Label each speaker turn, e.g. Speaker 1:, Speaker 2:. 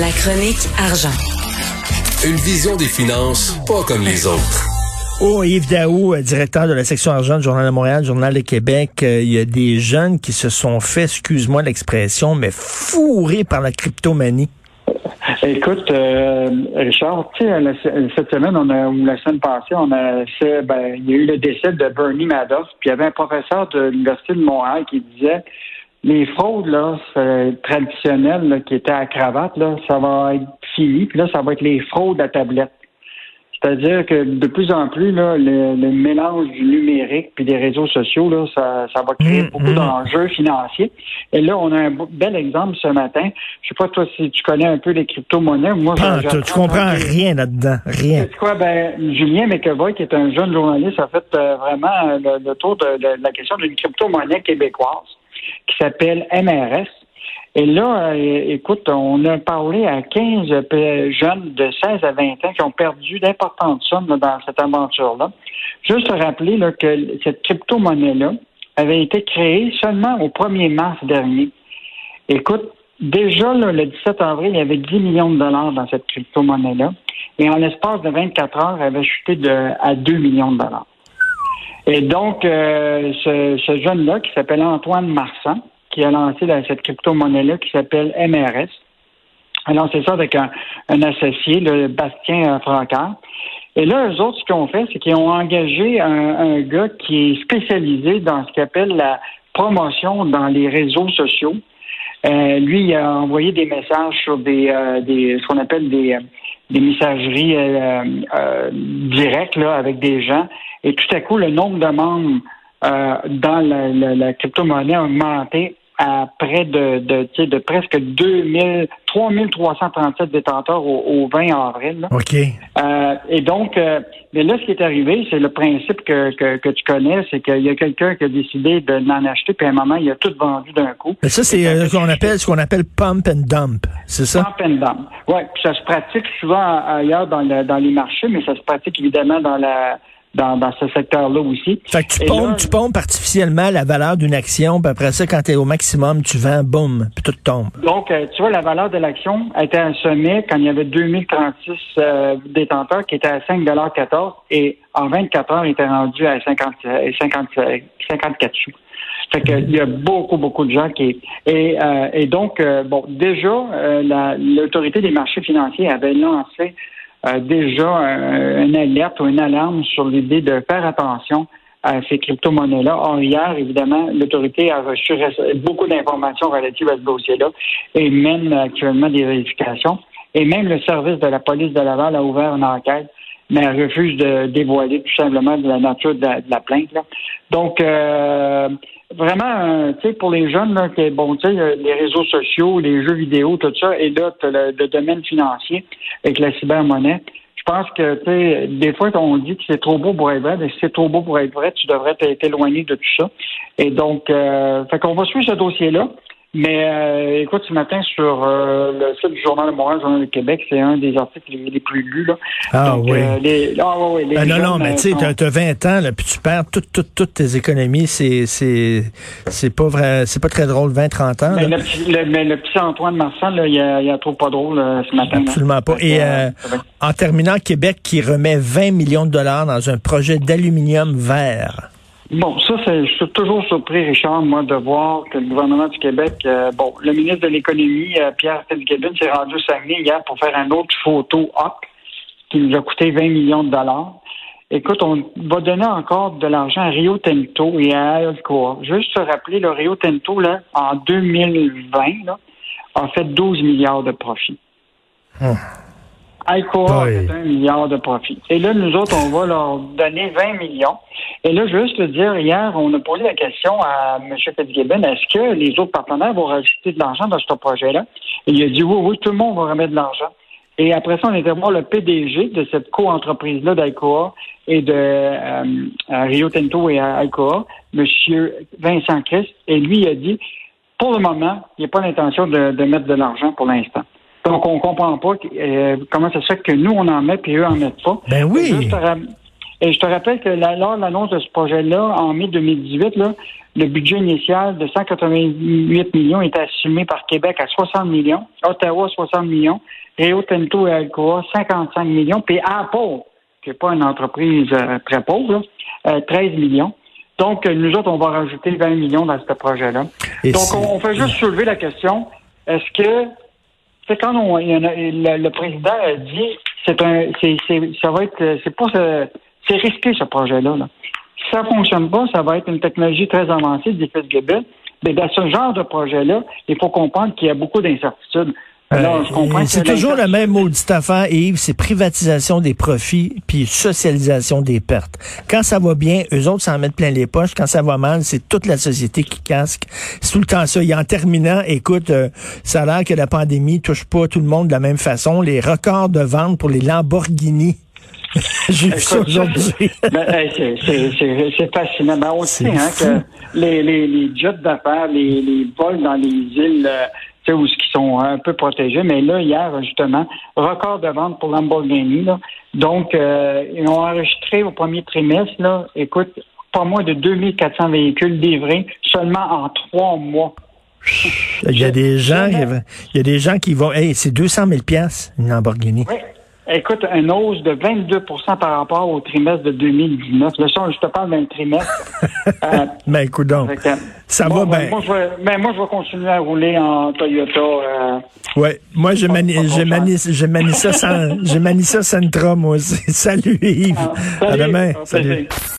Speaker 1: La chronique argent.
Speaker 2: Une vision des finances pas comme les autres.
Speaker 3: Oh, Yves Daou, euh, directeur de la section argent du Journal de Montréal, Journal de Québec, euh, il y a des jeunes qui se sont fait, excuse-moi l'expression, mais fourrés par la cryptomanie.
Speaker 4: Écoute, euh, Richard, tu sais, cette semaine, on a, ou la semaine passée, on a fait, ben, il y a eu le décès de Bernie Madoff, puis il y avait un professeur de l'Université de Montréal qui disait les fraudes là, traditionnelles qui étaient à cravate, là, ça va être fini, puis là, ça va être les fraudes à tablette. C'est-à-dire que de plus en plus, là, le, mélange du numérique puis des réseaux sociaux, là, ça, ça va créer mm, beaucoup mm. d'enjeux financiers. Et là, on a un bel exemple ce matin. Je sais pas toi si tu connais un peu les crypto-monnaies. Moi,
Speaker 3: ah, tu, comprends rien là-dedans, rien.
Speaker 4: C'est quoi? Ben, Julien McEvoy, qui est un jeune journaliste, a fait euh, vraiment le, tour de, de, la question d'une crypto-monnaie québécoise qui s'appelle MRS. Et là, euh, écoute, on a parlé à 15 jeunes de 16 à 20 ans qui ont perdu d'importantes sommes dans cette aventure-là. Juste rappeler que cette crypto-monnaie-là avait été créée seulement au 1er mars dernier. Écoute, déjà le 17 avril, il y avait 10 millions de dollars dans cette crypto-monnaie-là. Et en l'espace de 24 heures, elle avait chuté à 2 millions de dollars. Et donc, euh, ce, ce jeune-là, qui s'appelle Antoine Marsan, qui a lancé cette crypto-monnaie-là qui s'appelle MRS. Alors, c'est ça avec un, associé, le Bastien Francard. Et là, eux autres, ce qu'ils ont fait, c'est qu'ils ont engagé un, gars qui est spécialisé dans ce qu'ils appellent la promotion dans les réseaux sociaux. Euh, lui, il a envoyé des messages sur des, euh, des ce qu'on appelle des, des messageries euh, directes là, avec des gens. Et tout à coup, le nombre de membres dans la, la crypto-monnaie a augmenté à près de, de, de presque 2000, 3337 détenteurs au, 20 avril.
Speaker 3: OK.
Speaker 4: Euh, et donc, euh, mais là, ce qui est arrivé, c'est le principe que, que, tu connais, c'est qu'il y a quelqu'un qui a décidé de n'en acheter, puis à un moment, il a tout vendu d'un coup.
Speaker 3: Mais ça, c'est euh, ce qu'on appelle ce qu'on appelle pump and dump, c'est ça?
Speaker 4: Pump and dump. Oui, ça se pratique souvent ailleurs dans, dans les marchés, mais ça se pratique évidemment dans la dans, ce secteur-là aussi.
Speaker 3: Fait que tu, pompes, tu pompes artificiellement la valeur d'une action, puis après ça, quand tu es au maximum, tu vends, boum, puis tout tombe.
Speaker 4: Donc, euh, tu vois, la valeur de l'action était à un sommet quand il y avait 2036 euh, détenteurs qui étaient à 5,14 et en 24 heures, il était rendu à 50, 50, 54 sous. Fait qu'il y a beaucoup, beaucoup de gens qui... Et, euh, et donc, bon, déjà, l'autorité des marchés financiers avait lancé déjà une alerte ou une alarme sur l'idée de faire attention à ces crypto-monnaies-là. Or, hier, évidemment, l'autorité a reçu beaucoup d'informations relatives à ce dossier-là et mène actuellement des vérifications. Et même le service de la police de Laval a ouvert une enquête, mais refuse de dévoiler tout simplement de la nature de la, plainte. Donc, euh, vraiment, euh, tu sais, pour les jeunes, là, bon, tu sais, les réseaux sociaux, les jeux vidéo, tout ça, et là, le, le, domaine financier avec la cybermonnaie. Je pense que, tu sais, des fois, on dit que c'est trop beau pour être vrai, mais si c'est trop beau pour être vrai, tu devrais t'éloigner de tout ça. Et donc, euh, fait qu'on va suivre ce dossier-là. Mais euh, écoute, ce matin, sur euh, le site du Journal de Montréal, Journal du Québec, c'est un des articles les, plus lus. Là.
Speaker 3: Ah, oui. Euh, les, ah oui. Les ben non, non, mais tu sais, tu as, 20 ans, là, puis tu perds toutes, toutes, toutes tes économies. C'est, c'est, c'est pas vrai, c'est pas très drôle, 20, 30 ans.
Speaker 4: Mais, le, le, mais le, petit Antoine Marsan, là, il a, il a trop pas drôle ce matin.
Speaker 3: Absolument pas. Et en terminant, Québec qui remet 20 millions de dollars dans un projet d'aluminium vert.
Speaker 4: Bon, ça, je suis toujours surpris, Richard, moi, de voir que le gouvernement du Québec, euh, bon, le ministre de l'Économie, euh, Pierre Fitzgibbon, s'est rendu au Saguenay hier pour faire un autre photo op qui nous a coûté 20 millions de dollars. Écoute, on va donner encore de l'argent à Rio Tinto et à Alcoa. Juste se rappeler, le Rio Tinto, là, en 2020, là, a fait 12 milliards de profits. Hum. Alcoa fait un milliard de profits. Et là, nous autres, on va leur donner 20 millions. Et là, juste te dire, hier, on a posé la question à M. Fitzgibbon, est-ce que les autres partenaires vont rajouter de l'argent dans ce projet-là? Et il a dit oui, oui, tout le monde va remettre de l'argent. Et après ça, on était voir le PDG de cette co-entreprise-là d'Alcoa et de euh, Rio Tinto et Alcoa, M. Vincent Christ, et lui il a dit, pour le moment, il n'y a pas l'intention de, mettre de l'argent pour l'instant. Donc, on comprend pas euh, comment ça se fait que nous, on en met et eux en mettent pas.
Speaker 3: Ben oui.
Speaker 4: Et je te rappelle que lors de l'annonce de ce projet-là, en mai 2018, là, le budget initial de 188 millions était assumé par Québec à 60 millions, Ottawa 60 millions, Rio Tinto et Alcoa 55 millions, puis Apple, qui n'est pas une entreprise euh, très pauvre, 13 euh, millions. Donc, nous autres, on va rajouter 20 millions dans ce projet-là. Donc, on, fait juste soulever la question, est-ce que, c'est quand on, le, président a dit, c'est un, c'est, ça va être, c'est pas, c'est risqué ce projet-là. Là. Si ça fonctionne pas, ça va être une technologie très avancée de Gabet. Mais dans ce genre de projet-là, il faut comprendre qu'il y a beaucoup d'incertitudes.
Speaker 3: Euh, c'est toujours la même maudite affaire, Yves, c'est privatisation des profits puis socialisation des pertes. Quand ça va bien, eux autres s'en mettent plein les poches. Quand ça va mal, c'est toute la société qui casque. C'est tout le temps ça. Et en terminant, écoute, euh, ça a l'air que la pandémie touche pas tout le monde de la même façon. Les records de vente pour les Lamborghini J'ai vu ça aujourd'hui.
Speaker 4: c'est fascinant. Ben, on sait hein, que les, les, les jets d'affaires, les, les vols dans les îles euh, où qui sont un peu protégés, mais là, hier, justement, record de vente pour Lamborghini. Là. Donc, euh, ils ont enregistré au premier trimestre, là, écoute, pas moins de 2400 véhicules livrés seulement en trois mois.
Speaker 3: Il y a des gens, il y a des gens qui vont, hey, c'est 200 000 pièces une Lamborghini.
Speaker 4: Oui. Écoute, une hausse de 22% par rapport au trimestre de 2019. Là, je te parle d'un trimestre.
Speaker 3: euh, ben, écoute donc, ça va bien.
Speaker 4: Moi, ben, moi, je vais continuer à rouler en Toyota. Euh,
Speaker 3: ouais, moi, je manie, je manie, je manie ça sans, je manie ça Sentra, moi aussi. Salut Yves. Ah,
Speaker 4: salut.
Speaker 3: À demain. salut.